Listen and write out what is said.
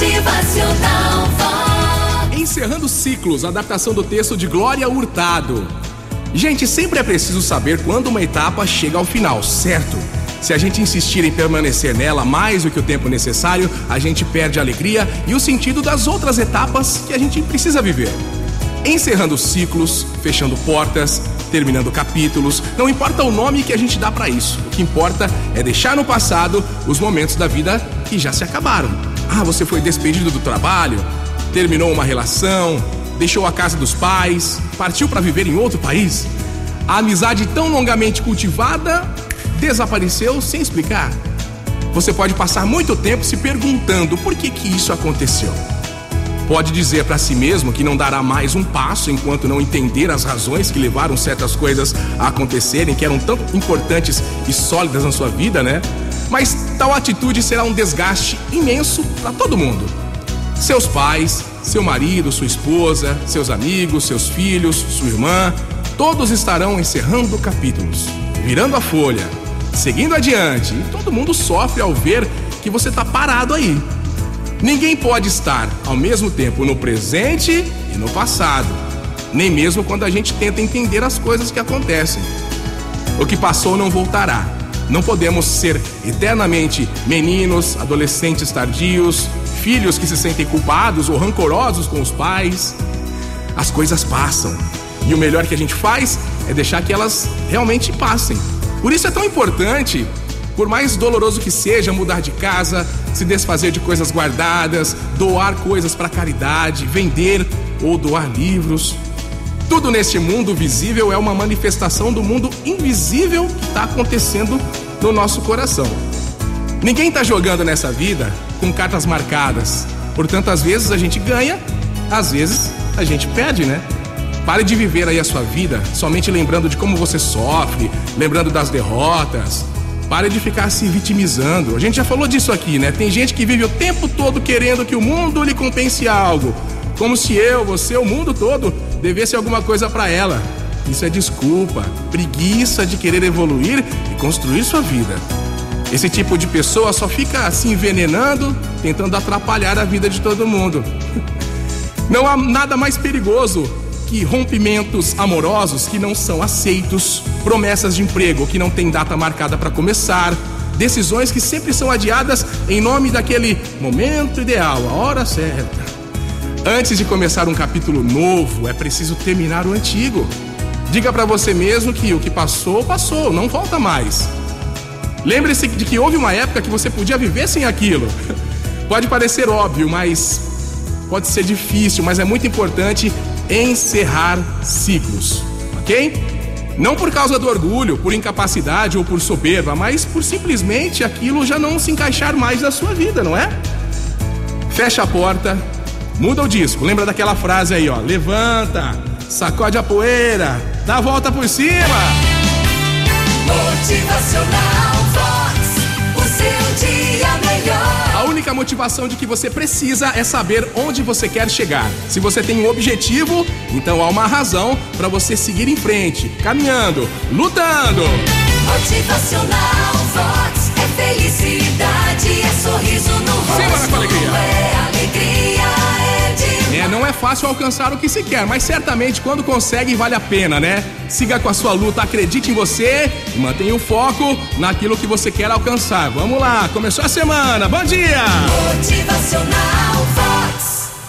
Motivacional Vox. Encerrando ciclos, adaptação do texto de Glória Hurtado. Gente, sempre é preciso saber quando uma etapa chega ao final, certo? Se a gente insistir em permanecer nela mais do que o tempo necessário, a gente perde a alegria e o sentido das outras etapas que a gente precisa viver. Encerrando ciclos, fechando portas, terminando capítulos, não importa o nome que a gente dá para isso. O que importa é deixar no passado os momentos da vida que já se acabaram. Ah, você foi despedido do trabalho, terminou uma relação, deixou a casa dos pais, partiu para viver em outro país. A amizade tão longamente cultivada desapareceu sem explicar. Você pode passar muito tempo se perguntando por que que isso aconteceu. Pode dizer para si mesmo que não dará mais um passo enquanto não entender as razões que levaram certas coisas a acontecerem, que eram tão importantes e sólidas na sua vida, né? Mas tal atitude será um desgaste imenso para todo mundo. Seus pais, seu marido, sua esposa, seus amigos, seus filhos, sua irmã, todos estarão encerrando capítulos, virando a folha, seguindo adiante, e todo mundo sofre ao ver que você está parado aí. Ninguém pode estar ao mesmo tempo no presente e no passado, nem mesmo quando a gente tenta entender as coisas que acontecem. O que passou não voltará. Não podemos ser eternamente meninos, adolescentes tardios, filhos que se sentem culpados ou rancorosos com os pais. As coisas passam e o melhor que a gente faz é deixar que elas realmente passem. Por isso é tão importante por mais doloroso que seja mudar de casa, se desfazer de coisas guardadas, doar coisas para caridade, vender ou doar livros. Tudo neste mundo visível é uma manifestação do mundo invisível que está acontecendo no nosso coração. Ninguém está jogando nessa vida com cartas marcadas. Portanto, às vezes a gente ganha, às vezes a gente perde, né? Pare de viver aí a sua vida somente lembrando de como você sofre, lembrando das derrotas, Pare de ficar se vitimizando. A gente já falou disso aqui, né? Tem gente que vive o tempo todo querendo que o mundo lhe compense algo. Como se eu, você, o mundo todo devesse alguma coisa para ela. Isso é desculpa, preguiça de querer evoluir e construir sua vida. Esse tipo de pessoa só fica se envenenando, tentando atrapalhar a vida de todo mundo. Não há nada mais perigoso que rompimentos amorosos que não são aceitos, promessas de emprego que não tem data marcada para começar, decisões que sempre são adiadas em nome daquele momento ideal, a hora certa. Antes de começar um capítulo novo, é preciso terminar o antigo. Diga para você mesmo que o que passou, passou, não volta mais. Lembre-se de que houve uma época que você podia viver sem aquilo. Pode parecer óbvio, mas pode ser difícil, mas é muito importante encerrar ciclos, ok? Não por causa do orgulho, por incapacidade ou por soberba, mas por simplesmente aquilo já não se encaixar mais na sua vida, não é? Fecha a porta, muda o disco. Lembra daquela frase aí, ó? Levanta, sacode a poeira, dá a volta por cima. Motivação de que você precisa é saber onde você quer chegar. Se você tem um objetivo, então há uma razão para você seguir em frente, caminhando, lutando. Motivacional Vox. É felicidade, é sorriso no rosto. Simbora com alegria. É fácil alcançar o que se quer, mas certamente quando consegue vale a pena, né? Siga com a sua luta, acredite em você e mantenha o foco naquilo que você quer alcançar. Vamos lá, começou a semana. Bom dia! motivacional